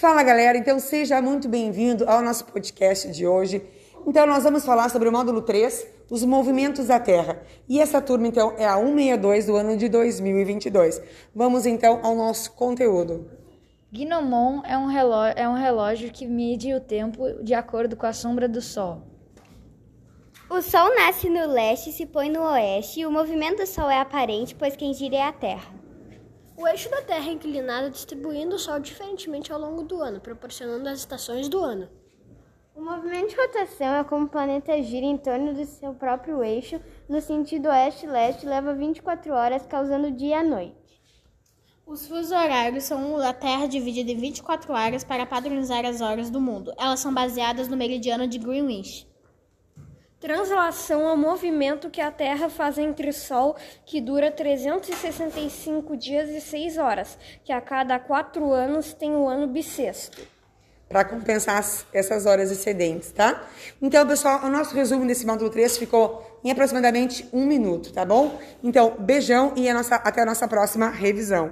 Fala galera, então seja muito bem-vindo ao nosso podcast de hoje. Então nós vamos falar sobre o módulo 3, os movimentos da Terra. E essa turma então é a 162 do ano de 2022. Vamos então ao nosso conteúdo. Gnomon é um, relógio, é um relógio que mede o tempo de acordo com a sombra do Sol. O Sol nasce no leste e se põe no oeste, e o movimento do Sol é aparente, pois quem gira é a Terra. O eixo da Terra é inclinado, distribuindo o Sol diferentemente ao longo do ano, proporcionando as estações do ano. O movimento de rotação é como o planeta gira em torno do seu próprio eixo, no sentido oeste-leste, leva 24 horas, causando dia e noite. Os fusos horários são a Terra dividida em 24 áreas para padronizar as horas do mundo. Elas são baseadas no meridiano de Greenwich. Translação é o movimento que a Terra faz entre o Sol, que dura 365 dias e 6 horas, que a cada quatro anos tem o ano bissexto para compensar essas horas excedentes, tá? Então, pessoal, o nosso resumo desse módulo 3 ficou em aproximadamente um minuto, tá bom? Então, beijão e a nossa, até a nossa próxima revisão.